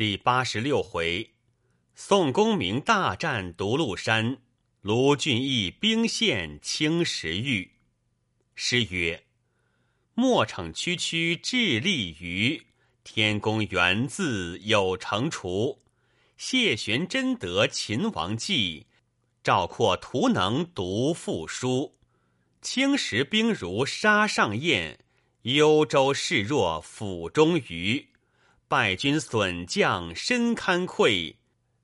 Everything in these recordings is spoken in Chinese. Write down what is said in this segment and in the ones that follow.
第八十六回，宋公明大战独鹿山，卢俊义兵陷青石峪。诗曰：“莫逞区区智力愚，天公原自有成除。谢玄真得秦王计，赵括图能读赋书。青石兵如沙上燕，幽州势若釜中鱼。”败军损将身堪愧，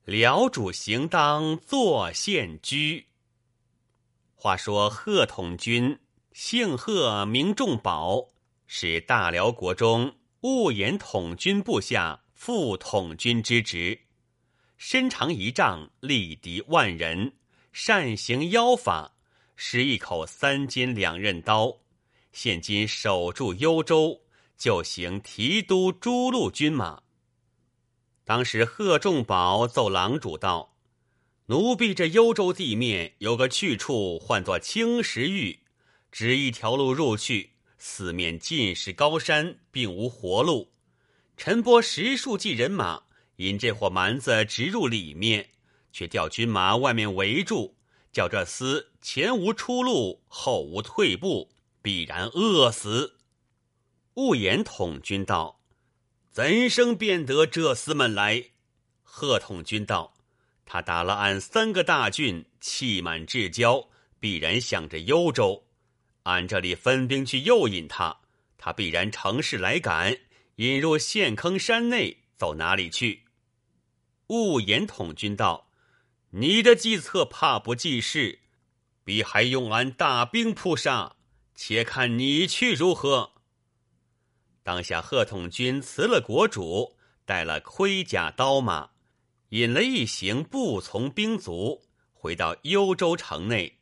辽主行当坐献居。话说贺统军，姓贺名仲宝，是大辽国中务延统军部下副统军之职，身长一丈，力敌万人，善行妖法，使一口三尖两刃刀。现今守住幽州。就行提督诸路军马。当时贺仲宝奏郎主道：“奴婢这幽州地面有个去处，唤作青石峪，只一条路入去，四面尽是高山，并无活路。陈波十数骑人马引这伙蛮子直入里面，却调军马外面围住，叫这厮前无出路，后无退步，必然饿死。”误言统军道：“怎生便得这厮们来？”贺统军道：“他打了俺三个大郡，气满志骄，必然想着幽州。俺这里分兵去诱引他，他必然乘势来赶，引入陷坑山内，走哪里去？”误言统军道：“你的计策怕不济事，必还用俺大兵扑杀，且看你去如何。”当下，贺统军辞了国主，带了盔甲刀马，引了一行步从兵卒，回到幽州城内。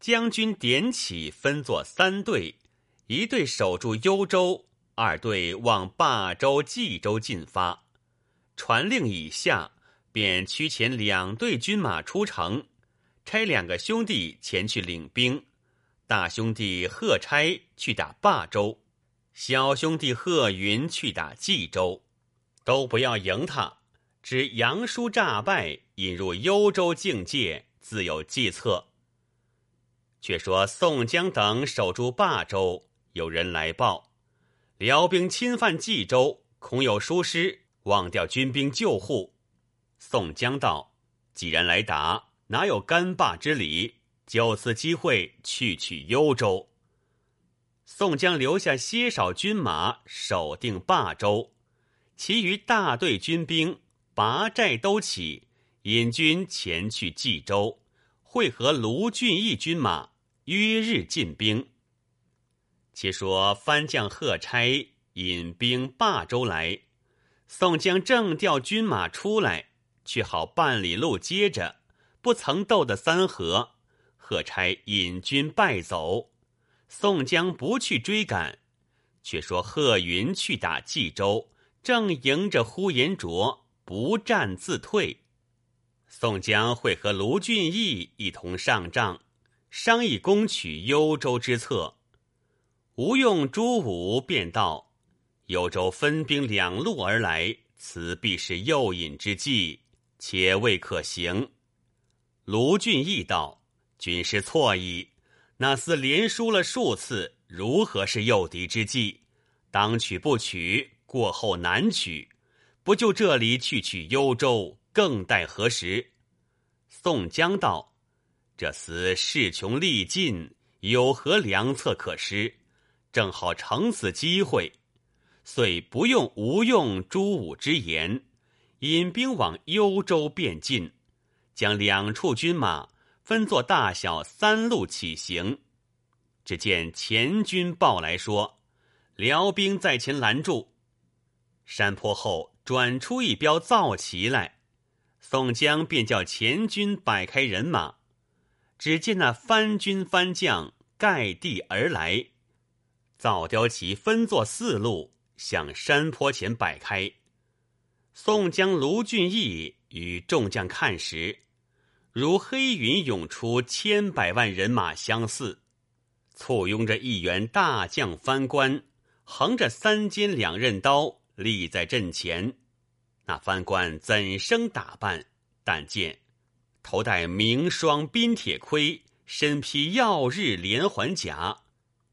将军点起，分作三队：一队守住幽州，二队往霸州、冀州进发。传令以下，便驱遣两队军马出城，差两个兄弟前去领兵。大兄弟贺差去打霸州。小兄弟贺云去打冀州，都不要迎他。只杨叔诈败，引入幽州境界，自有计策。却说宋江等守住霸州，有人来报，辽兵侵犯冀州，恐有疏失，忘掉军兵救护。宋江道：“既然来打，哪有干霸之理？就此机会去取幽州。”宋江留下些少军马守定霸州，其余大队军兵拔寨都起，引军前去冀州，会合卢俊义军马，约日进兵。且说番将贺差引兵霸州来，宋江正调军马出来，却好半里路接着，不曾斗得三合，贺差引军败走。宋江不去追赶，却说贺云去打冀州，正迎着呼延灼，不战自退。宋江会和卢俊义一同上帐，商议攻取幽州之策。吴用、朱武便道：“幽州分兵两路而来，此必是诱引之计，且未可行。”卢俊义道：“军师错矣。”那厮连输了数次，如何是诱敌之计？当取不取，过后难取，不就这里去取幽州，更待何时？宋江道：“这厮势穷力尽，有何良策可施？正好乘此机会，遂不用吴用、朱武之言，引兵往幽州便进，将两处军马。”分作大小三路起行，只见前军报来说，辽兵在前拦住。山坡后转出一标皂旗来，宋江便叫前军摆开人马。只见那番军番将盖地而来，皂雕旗分作四路向山坡前摆开。宋江、卢俊义与众将看时。如黑云涌出，千百万人马相似，簇拥着一员大将番官，横着三尖两刃刀立在阵前。那藩官怎生打扮？但见头戴明霜冰铁盔，身披耀日连环甲，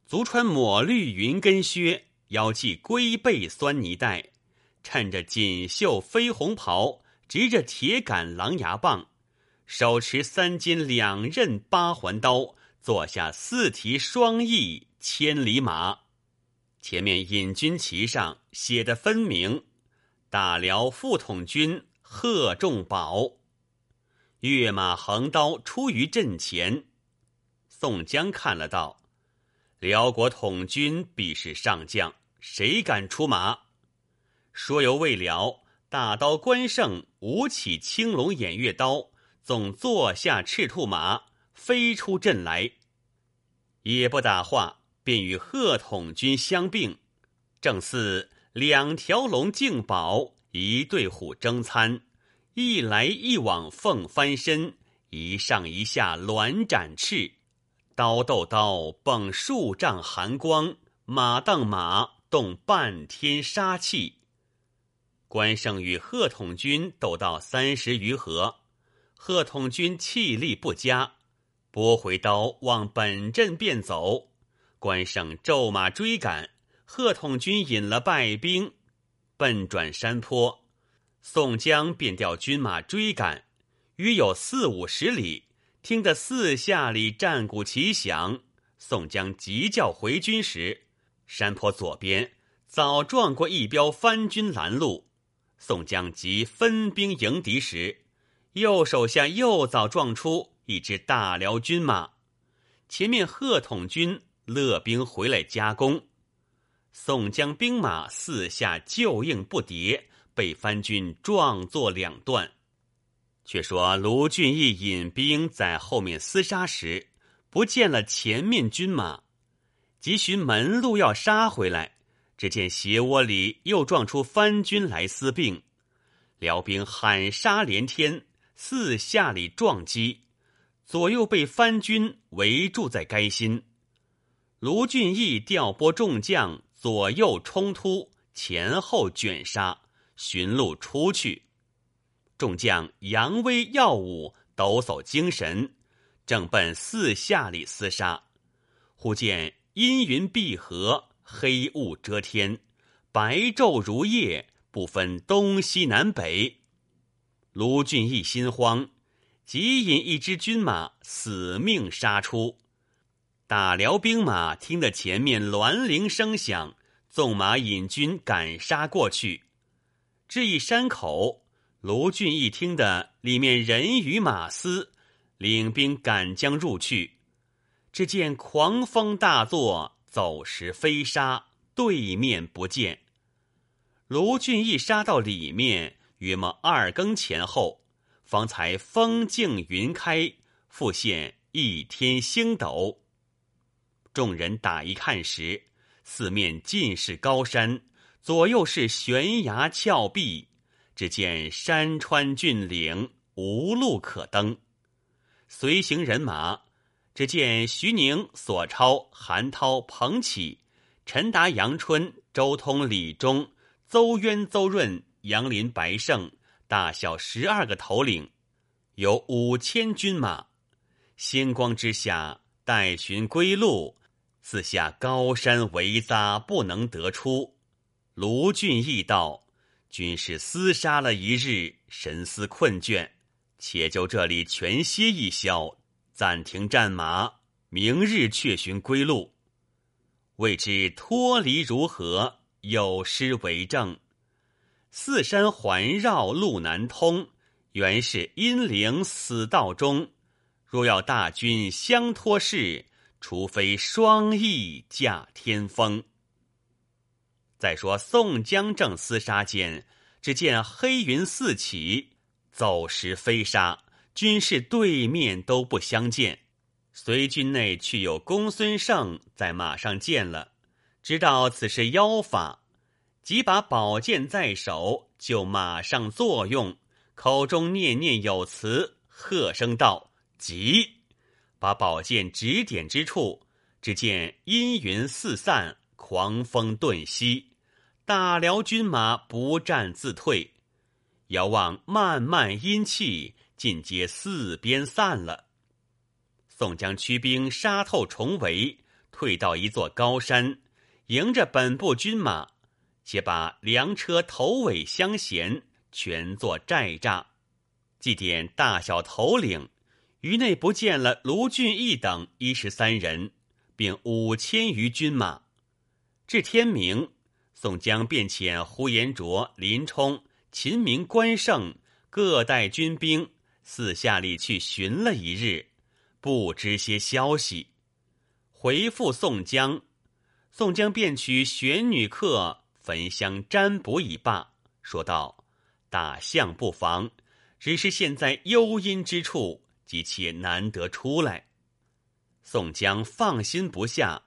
足穿抹绿云根靴，腰系龟背酸泥带，衬着锦绣飞红袍，执着铁杆狼牙棒，手持三尖两刃八环刀，坐下四蹄双翼千里马。前面引军旗上写的分明：“大辽副统军贺仲宝。”跃马横刀出于阵前。宋江看了道：“辽国统军必是上将，谁敢出马？”说犹未了，大刀关胜舞起青龙偃月刀，纵坐下赤兔马飞出阵来，也不打话。便与贺统军相并，正似两条龙竞宝，一对虎争餐，一来一往凤翻身，一上一下鸾展翅，刀斗刀迸数丈寒光，马荡马动半天杀气。关胜与贺统军斗到三十余合，贺统军气力不佳，拨回刀往本阵便走。关胜骤马追赶，贺统军引了败兵，奔转山坡。宋江便调军马追赶，约有四五十里。听得四下里战鼓齐响，宋江急叫回军时，山坡左边早撞过一彪番军拦路。宋江急分兵迎敌时，右手下又早撞出一支大辽军马，前面贺统军。勒兵回来加攻，宋江兵马四下救应不迭，被番军撞作两段。却说卢俊义引兵在后面厮杀时，不见了前面军马，急寻门路要杀回来，只见斜窝里又撞出番军来厮并，辽兵喊杀连天，四下里撞击，左右被番军围住在该心。卢俊义调拨众将，左右冲突，前后卷杀，寻路出去。众将扬威耀武，抖擞精神，正奔四下里厮杀。忽见阴云闭合，黑雾遮天，白昼如夜，不分东西南北。卢俊义心慌，急引一支军马，死命杀出。打辽兵马听得前面銮铃声响，纵马引军赶杀过去。至一山口，卢俊义听得里面人语马嘶，领兵赶将入去。只见狂风大作，走时飞沙，对面不见。卢俊义杀到里面，约莫二更前后，方才风静云开，复现一天星斗。众人打一看时，四面尽是高山，左右是悬崖峭壁，只见山川峻岭，无路可登。随行人马，只见徐宁、索超、韩涛、彭启、陈达、杨春、周通、李忠、邹渊、邹润、杨林、白胜，大小十二个头领，有五千军马。星光之下，待寻归路。四下高山围扎，不能得出。卢俊义道：“军士厮杀了一日，神思困倦，且就这里全歇一宵，暂停战马，明日却寻归路。未知脱离如何？有诗为证：四山环绕路难通，原是阴灵死道中。若要大军相托事。”除非双翼驾天风。再说宋江正厮杀间，只见黑云四起，走时飞沙，军士对面都不相见。随军内去有公孙胜在马上见了，知道此是妖法，即把宝剑在手，就马上作用，口中念念有词，喝声道：“急！”把宝剑指点之处，只见阴云四散，狂风顿息，大辽军马不战自退。遥望漫漫阴气，尽皆四边散了。宋江驱兵杀透重围，退到一座高山，迎着本部军马，且把粮车头尾相衔，全作寨栅。祭奠大小头领，于内不见了卢俊义等一十三人，并五千余军马。至天明，宋江便遣呼延灼、林冲、秦明、关胜各带军兵四下里去寻了一日，不知些消息。回复宋江，宋江便取玄女客焚香占卜已罢，说道：“大相不妨，只是现在幽阴之处，急切难得出来。”宋江放心不下。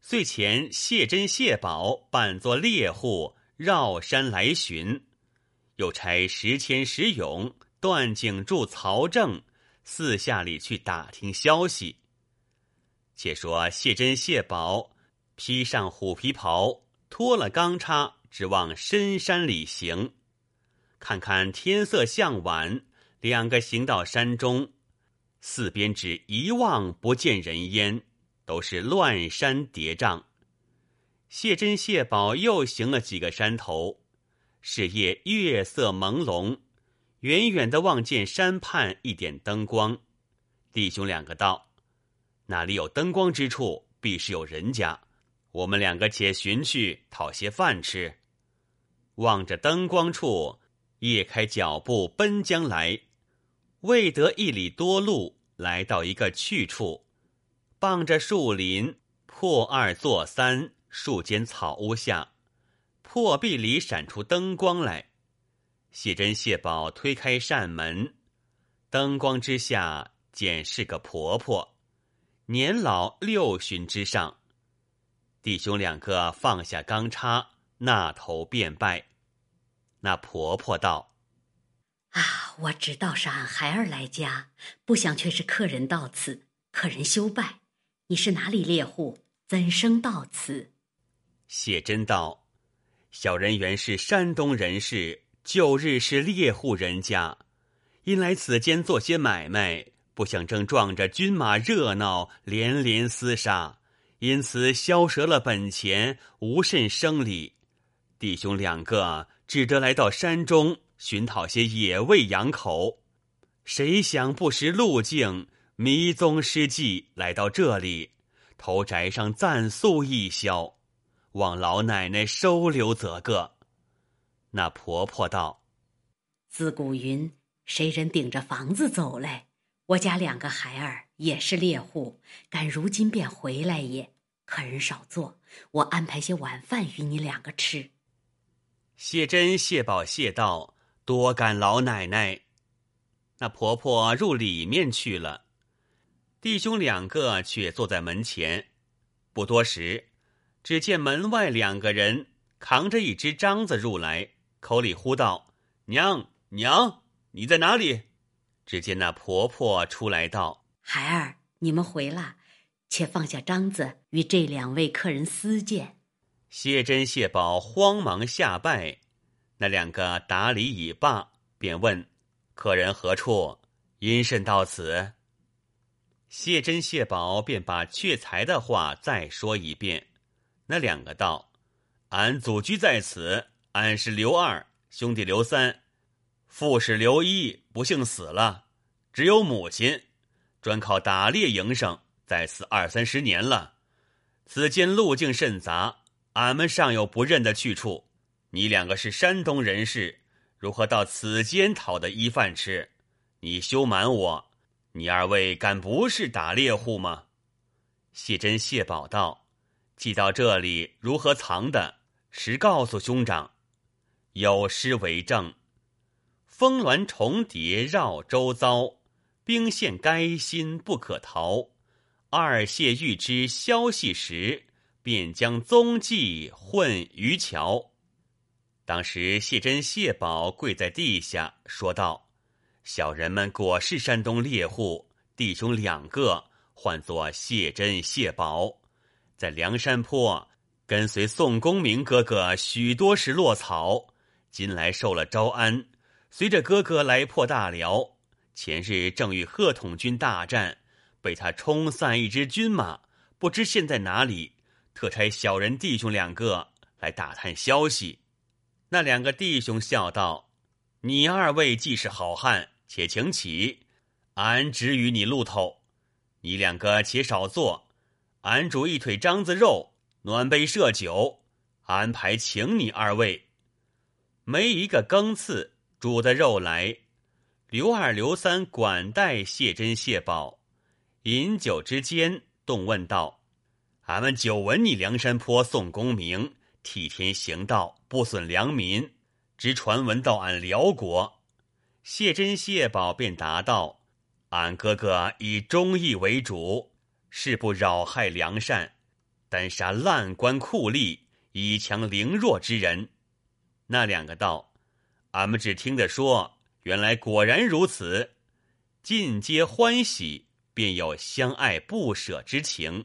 遂遣谢珍、谢宝扮作猎户，绕山来寻；又差石谦、石勇、段景柱、曹正四下里去打听消息。且说谢珍、谢宝披上虎皮袍，脱了钢叉，直往深山里行。看看天色向晚，两个行到山中，四边只一望不见人烟。都是乱山叠嶂。谢珍、谢宝又行了几个山头，是夜月色朦胧，远远的望见山畔一点灯光。弟兄两个道：“那里有灯光之处，必是有人家。我们两个且寻去讨些饭吃。”望着灯光处，夜开脚步奔将来，未得一里多路，来到一个去处。傍着树林，破二座三，树间草屋下，破壁里闪出灯光来。谢珍、谢宝推开扇门，灯光之下，见是个婆婆，年老六旬之上。弟兄两个放下钢叉，那头便拜。那婆婆道：“啊，我只道是俺孩儿来家，不想却是客人到此，客人休拜。”你是哪里猎户？怎生到此？谢真道：“小人原是山东人士，旧日是猎户人家，因来此间做些买卖，不想正撞着军马热闹，连连厮杀，因此消折了本钱，无甚生理。弟兄两个只得来到山中寻讨些野味养口，谁想不识路径。”迷踪失迹，来到这里，头宅上暂宿一宵，望老奶奶收留则个。那婆婆道：“自古云，谁人顶着房子走来？我家两个孩儿也是猎户，敢如今便回来也。客人少坐，我安排些晚饭与你两个吃。”谢珍、谢宝谢道：“多感老奶奶。”那婆婆入里面去了。弟兄两个却坐在门前，不多时，只见门外两个人扛着一只獐子入来，口里呼道：“娘娘，你在哪里？”只见那婆婆出来道：“孩儿，你们回了，且放下章子，与这两位客人私见。”谢珍、谢宝慌忙下拜，那两个打理已罢，便问：“客人何处？因甚到此？”谢珍、谢宝便把却才的话再说一遍。那两个道：“俺祖居在此，俺是刘二兄弟，刘三，父是刘一，不幸死了，只有母亲，专靠打猎营生，在此二三十年了。此间路径甚杂，俺们尚有不认的去处。你两个是山东人士，如何到此间讨得衣饭吃？你休瞒我。”你二位敢不是打猎户吗？谢珍、谢宝道：“寄到这里如何藏的？实告诉兄长，有诗为证：峰峦重叠绕周遭，兵线该心不可逃。二谢欲知消息时，便将踪迹混于桥。”当时谢珍、谢宝跪在地下，说道。小人们果是山东猎户，弟兄两个，唤作谢珍、谢宝，在梁山坡跟随宋公明哥哥许多时落草，今来受了招安，随着哥哥来破大辽。前日正与贺统军大战，被他冲散一支军马，不知现在哪里。特差小人弟兄两个来打探消息。那两个弟兄笑道：“你二位既是好汉，且请起，俺只与你路头。你两个且少坐，俺煮一腿獐子肉，暖杯设酒，安排请你二位。没一个更次，煮的肉来。”刘二、刘三管待谢珍、谢宝，饮酒之间，动问道：“俺们久闻你梁山坡宋公明替天行道，不损良民，只传闻到俺辽国。”谢珍、谢宝便答道：“俺哥哥以忠义为主，誓不扰害良善，但杀滥官酷吏，以强凌弱之人。”那两个道：“俺们只听得说。”原来果然如此，尽皆欢喜，便有相爱不舍之情。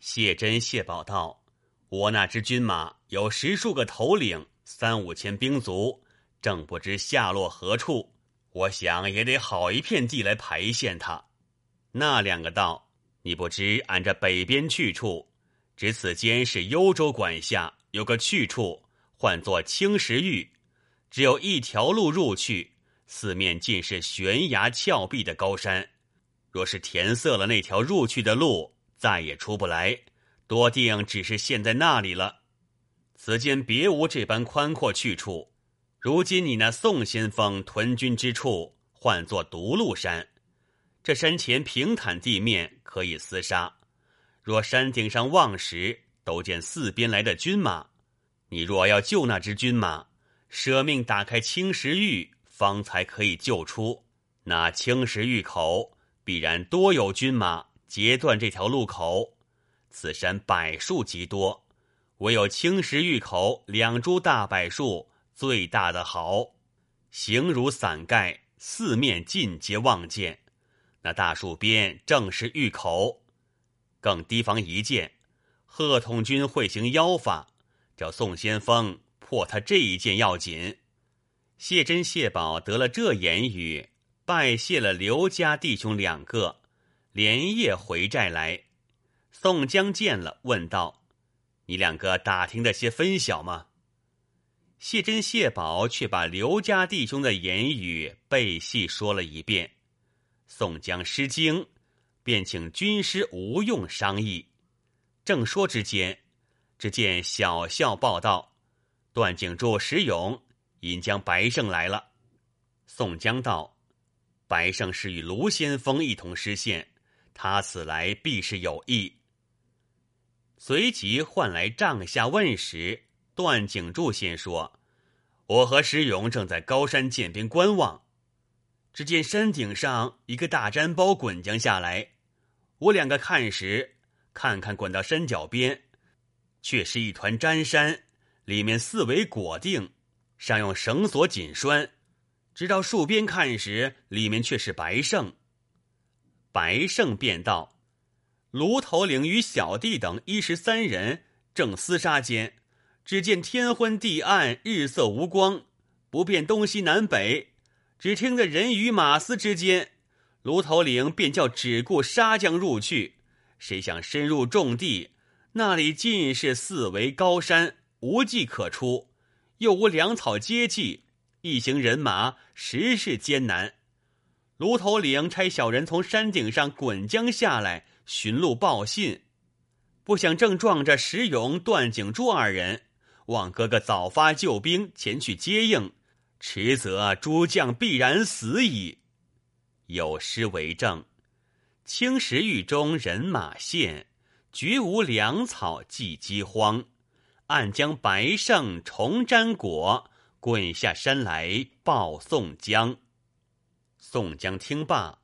谢珍、谢宝道：“我那支军马有十数个头领，三五千兵卒，正不知下落何处。我想也得好一片地来排遣他。”那两个道：“你不知俺这北边去处，只此间是幽州管辖，有个去处，唤作青石峪，只有一条路入去。”四面尽是悬崖峭壁的高山，若是填塞了那条入去的路，再也出不来，多定只是陷在那里了。此间别无这般宽阔去处。如今你那宋先锋屯军之处，唤作独鹿山，这山前平坦地面，可以厮杀。若山顶上望时，都见四边来的军马。你若要救那支军马，舍命打开青石峪。方才可以救出那青石峪口，必然多有军马截断这条路口。此山柏树极多，唯有青石峪口两株大柏树最大的好，形如伞盖，四面尽皆望见。那大树边正是峪口，更提防一件，贺统军会行妖法，叫宋先锋破他这一件要紧。谢珍、谢宝得了这言语，拜谢了刘家弟兄两个，连夜回寨来。宋江见了，问道：“你两个打听的些分晓吗？”谢珍、谢宝却把刘家弟兄的言语背细说了一遍。宋江失惊，便请军师吴用商议。正说之间，只见小校报道：段景柱、石勇。引将白胜来了。宋江道：“白胜是与卢先锋一同失陷，他此来必是有意。”随即唤来帐下问时，段景柱先说：“我和石勇正在高山涧边观望，只见山顶上一个大毡包滚将下来。我两个看时，看看滚到山脚边，却是一团毡山，里面四围裹定。”上用绳索紧拴，直到树边看时，里面却是白胜。白胜便道：“卢头领与小弟等一十三人正厮杀间，只见天昏地暗，日色无光，不辨东西南北。只听得人语马嘶之间，卢头领便叫只顾杀将入去。谁想深入重地，那里尽是四围高山，无计可出。”又无粮草接济，一行人马实是艰难。卢头领差小人从山顶上滚将下来寻路报信，不想正撞着石勇、段景柱二人，望哥哥早发救兵前去接应，迟则诸将必然死矣。有诗为证：青石峪中人马现，绝无粮草济饥荒。暗将白胜重粘果，滚下山来报宋江。宋江听罢，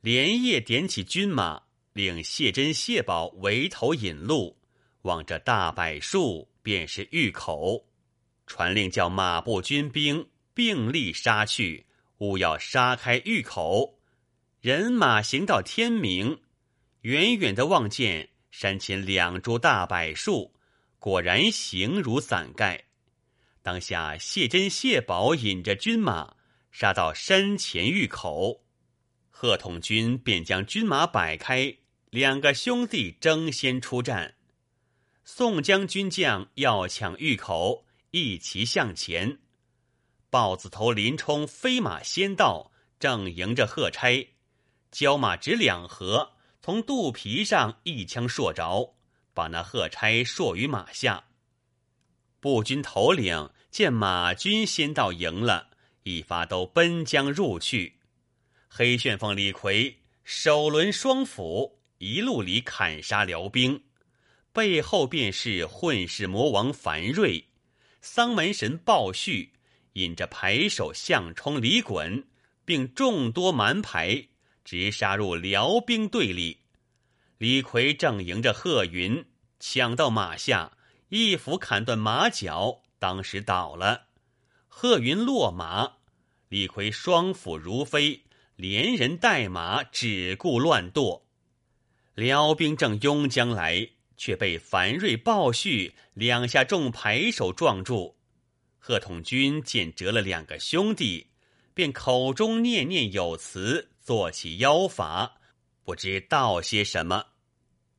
连夜点起军马，令谢珍、谢宝围头引路，望着大柏树，便是峪口。传令叫马步军兵并力杀去，勿要杀开峪口。人马行到天明，远远的望见山前两株大柏树。果然形如伞盖。当下谢珍、谢宝引着军马杀到山前峪口。贺统军便将军马摆开，两个兄弟争先出战。宋江军将要抢峪口，一齐向前。豹子头林冲飞马先到，正迎着贺差，交马只两合，从肚皮上一枪搠着，把那贺差搠于马下。步军头领见马军先到营了，一发都奔将入去。黑旋风李逵手抡双斧，一路里砍杀辽兵，背后便是混世魔王樊瑞、丧门神鲍旭，引着牌手项冲、李衮，并众多蛮牌，直杀入辽兵队里。李逵正迎着贺云，抢到马下。一斧砍断马脚，当时倒了。贺云落马，李逵双斧如飞，连人带马只顾乱剁。辽兵正拥将来，却被樊瑞、鲍旭两下重牌手撞住。贺统军见折了两个兄弟，便口中念念有词，做起妖法，不知道些什么。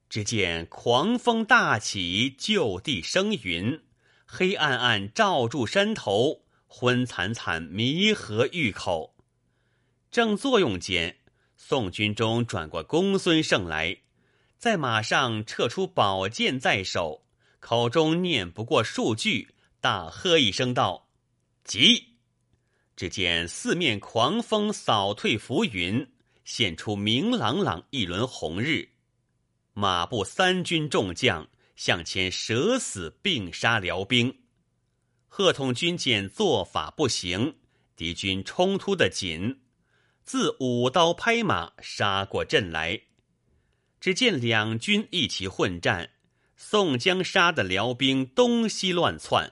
只见狂风大起，就地生云，黑暗暗罩住山头，昏惨惨弥合峪口。正作用间，宋军中转过公孙胜来，在马上撤出宝剑在手，口中念不过数句，大喝一声道：“急！”只见四面狂风扫退浮云，现出明朗朗一轮红日。马步三军众将向前舍死并杀辽兵，贺统军见做法不行，敌军冲突的紧，自舞刀拍马杀过阵来。只见两军一起混战，宋江杀的辽兵东西乱窜，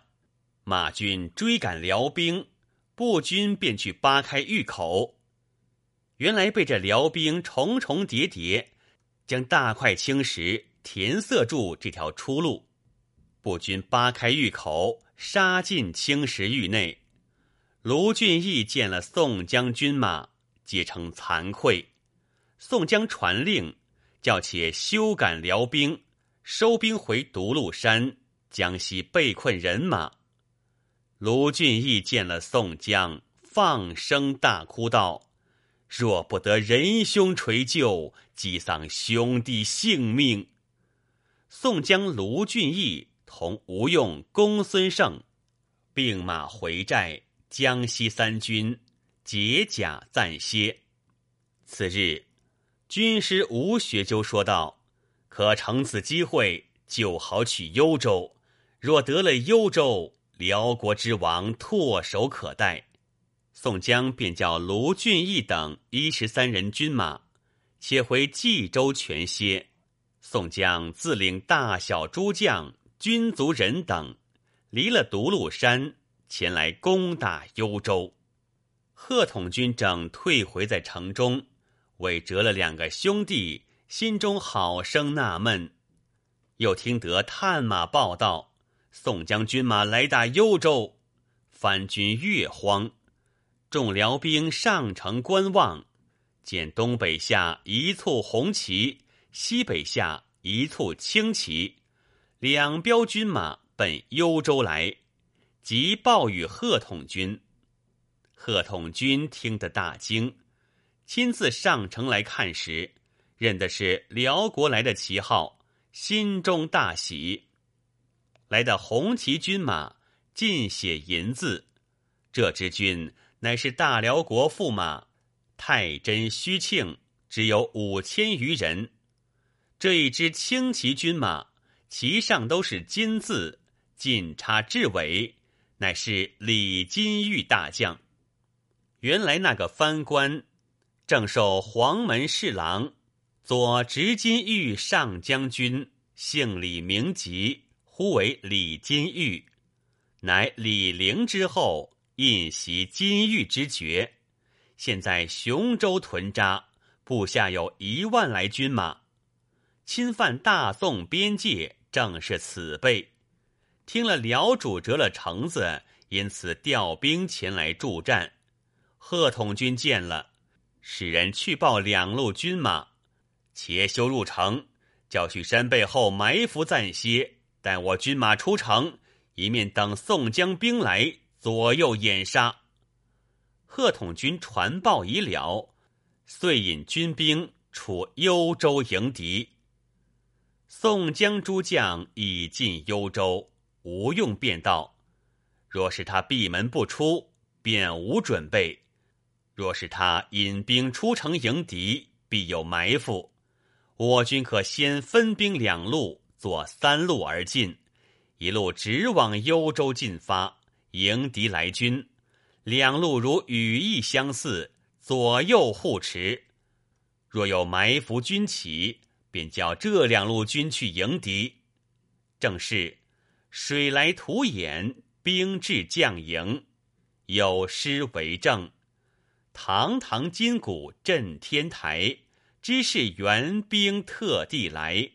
马军追赶辽兵，步军便去扒开峪口。原来被这辽兵重重叠叠。将大块青石填塞住这条出路，步军扒开峪口，杀进青石峪内。卢俊义见了宋江军马，皆称惭愧。宋江传令，叫且休赶辽兵，收兵回独鹿山，江西被困人马。卢俊义见了宋江，放声大哭道。若不得仁兄垂救，即丧兄弟性命。宋江、卢俊义同吴用、公孙胜并马回寨，江西三军解甲暂歇。次日，军师吴学究说道：“可乘此机会，就好取幽州。若得了幽州，辽国之王唾手可待。”宋江便叫卢俊义等一十三人军马，且回冀州全歇。宋江自领大小诸将、军卒人等，离了独鹿山，前来攻打幽州。贺统军正退回在城中，为折了两个兄弟，心中好生纳闷。又听得探马报道，宋江军马来打幽州，番军越慌。众辽兵上城观望，见东北下一簇红旗，西北下一簇青旗，两彪军马奔幽州来，即报与贺统军。贺统军听得大惊，亲自上城来看时，认的是辽国来的旗号，心中大喜。来的红旗军马尽写银字，这支军。乃是大辽国驸马太真虚庆，只有五千余人。这一支轻骑军马，旗上都是金字，尽插雉尾，乃是李金玉大将。原来那个藩官，正受黄门侍郎，左执金玉上将军，姓李名吉，呼为李金玉，乃李陵之后。印袭金玉之爵，现在雄州屯扎，部下有一万来军马，侵犯大宋边界，正是此辈。听了辽主折了城子，因此调兵前来助战。贺统军见了，使人去报两路军马，且休入城，叫去山背后埋伏暂歇，待我军马出城，一面等宋江兵来，左右掩杀。贺统军传报已了，遂引军兵出幽州迎敌。宋江诸将已进幽州，吴用便道：“若是他闭门不出，便无准备；若是他引兵出城迎敌，必有埋伏。我军可先分兵两路，做三路而进，一路直往幽州进发，迎敌来军；两路如羽翼相似，左右护持。若有埋伏军起。”便叫这两路军去迎敌，正是水来土掩，兵至将营，有诗为证：“堂堂金鼓震天台，知是援兵特地来。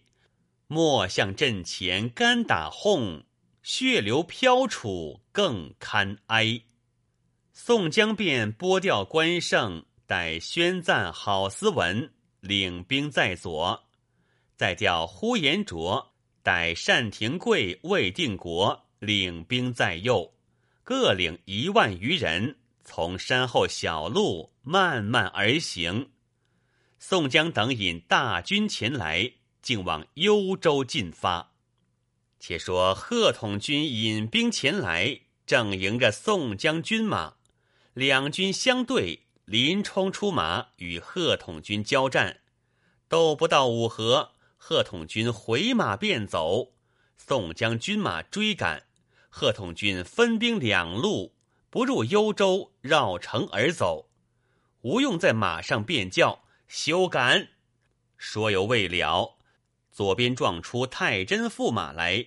莫向阵前干打哄，血流飘杵更堪哀。”宋江便拨调关胜，待宣赞郝思文领兵在左。再调呼延灼、待单廷贵、魏定国领兵在右，各领一万余人，从山后小路慢慢而行。宋江等引大军前来，竟往幽州进发。且说贺统军引兵前来，正迎着宋江军马，两军相对，林冲出马与贺统军交战，斗不到五合。贺统军回马便走，宋江军马追赶。贺统军分兵两路，不入幽州，绕城而走。吴用在马上便叫：“休赶！”说犹未了，左边撞出太真驸马来，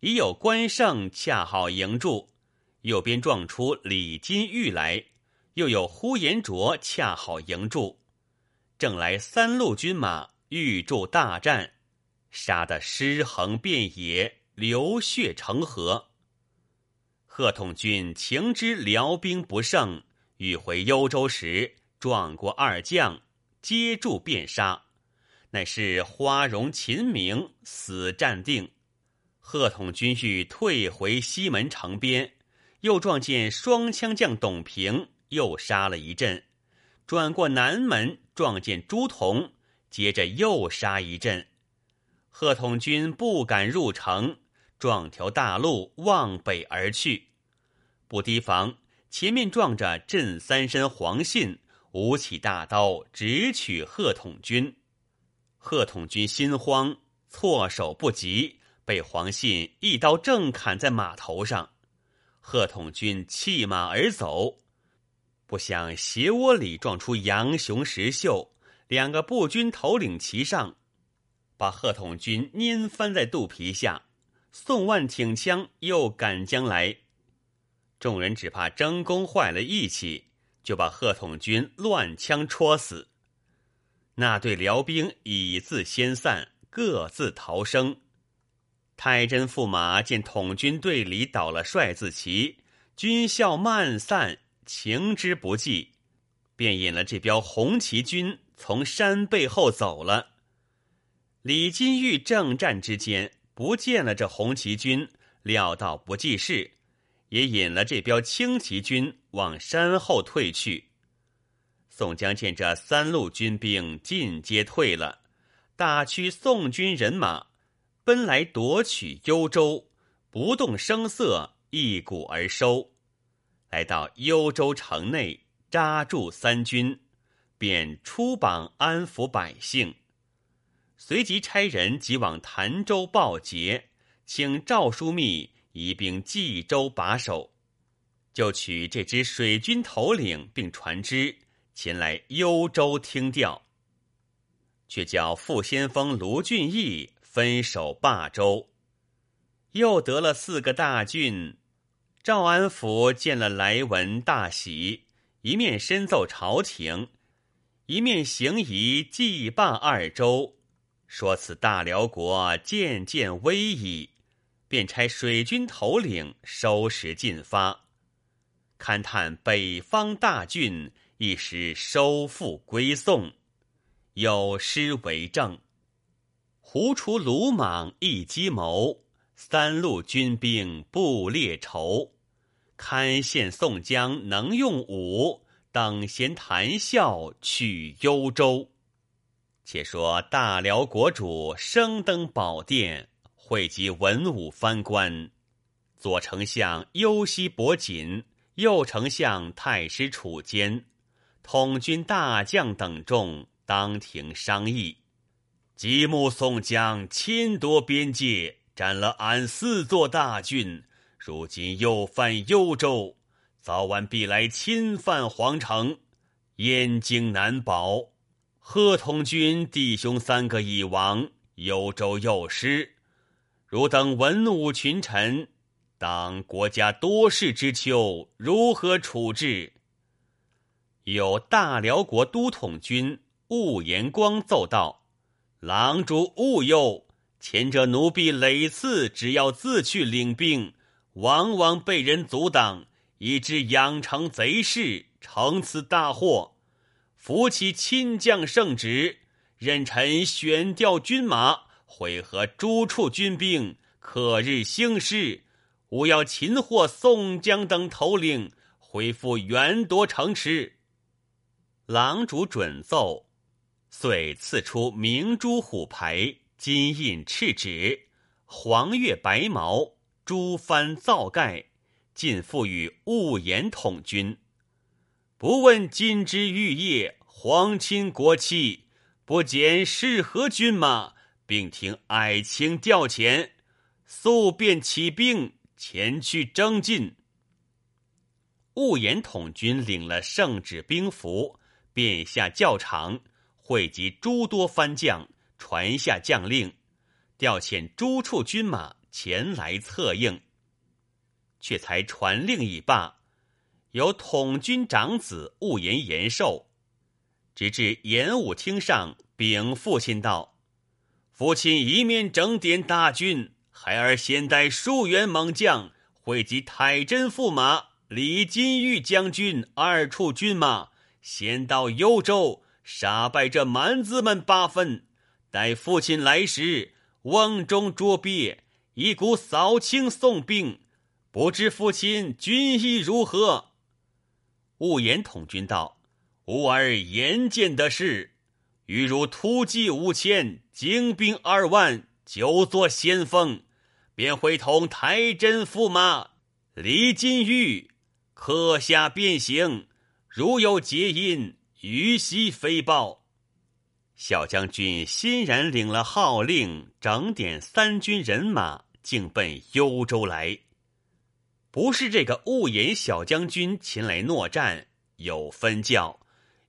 已有关胜恰好迎住；右边撞出李金玉来，又有呼延灼恰好迎住。正来三路军马，欲助大战。杀得尸横遍野，流血成河。贺统军情知辽兵不胜，欲回幽州时，撞过二将，接住便杀。乃是花荣、秦明死战定。贺统军欲退回西门城边，又撞见双枪将董平，又杀了一阵。转过南门，撞见朱仝，接着又杀一阵。贺统军不敢入城，撞条大路往北而去。不提防前面撞着镇三山黄信，舞起大刀直取贺统军。贺统军心慌，措手不及，被黄信一刀正砍在马头上。贺统军弃马而走，不想斜窝里撞出杨雄、石秀两个步军头领骑上。把贺统军拈翻在肚皮下，宋万挺枪又赶将来，众人只怕争功坏了义气，就把贺统军乱枪戳死。那队辽兵已自先散，各自逃生。太真驸马见统军队里倒了帅字旗，军校慢散，情之不济，便引了这标红旗军从山背后走了。李金玉正战之间，不见了这红旗军，料到不济事，也引了这标轻骑军往山后退去。宋江见这三路军兵尽皆退了，大驱宋军人马奔来夺取幽州，不动声色，一鼓而收。来到幽州城内，扎住三军，便出榜安抚百姓。随即差人即往潭州报捷，请赵枢密移兵冀州把守，就取这支水军头领并船只前来幽州听调。却叫副先锋卢俊义分守霸州，又得了四个大郡。赵安福见了来文大喜，一面深奏朝廷，一面行仪祭霸二州。说此大辽国渐渐危矣，便差水军头领收拾进发。勘探北方大郡，一时收复归宋。有诗为证：“胡除鲁莽一计谋，三路军兵不列筹。堪羡宋江能用武，等闲谈笑去幽州。”且说大辽国主升登宝殿，汇集文武藩官，左丞相忧西伯锦，右丞相太师楚坚，统军大将等众当庭商议。吉目宋江侵夺边界，占了俺四座大郡，如今又犯幽州，早晚必来侵犯皇城，燕京难保。贺统军弟兄三个已亡，幽州又失。汝等文武群臣，当国家多事之秋，如何处置？有大辽国都统军兀延光奏道：“郎主勿忧，前者奴婢累次只要自去领兵，往往被人阻挡，以致养成贼势，成此大祸。”扶起亲将圣旨，任臣选调军马，会合诸处军兵，克日兴师。务要擒获宋江等头领，恢复原夺城池。郎主准奏，遂赐出明珠虎牌、金印赤旨、黄月白毛、朱幡皂盖，尽付与雾言统军。不问金枝玉叶，皇亲国戚，不见适合军马，并听矮卿调遣，速便起兵前去征进。雾言统军领了圣旨兵符，便下教场，汇集诸多藩将，传下将令，调遣诸处军马前来策应。却才传令已罢。由统军长子务言延寿，直至演武厅上禀父亲道：“父亲一面整点大军，孩儿先带数员猛将，汇集太真驸马李金玉将军二处军马，先到幽州杀败这蛮子们八分。待父亲来时，瓮中捉鳖，一股扫清宋兵。不知父亲军意如何？”雾言统军道：“吾儿言见的是，欲如突击五千，精兵二万，久作先锋，便会同太真驸马李金玉刻下变形。如有捷音，予悉飞报。”小将军欣然领了号令，整点三军人马，竟奔幽州来。不是这个雾言小将军前来诺战，有分教。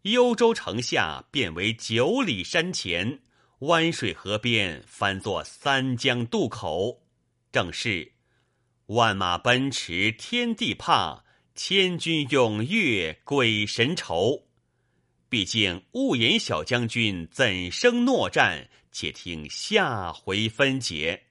幽州城下变为九里山前，湾水河边翻作三江渡口，正是万马奔驰天地怕，千军踊跃鬼神愁。毕竟雾言小将军怎生诺战？且听下回分解。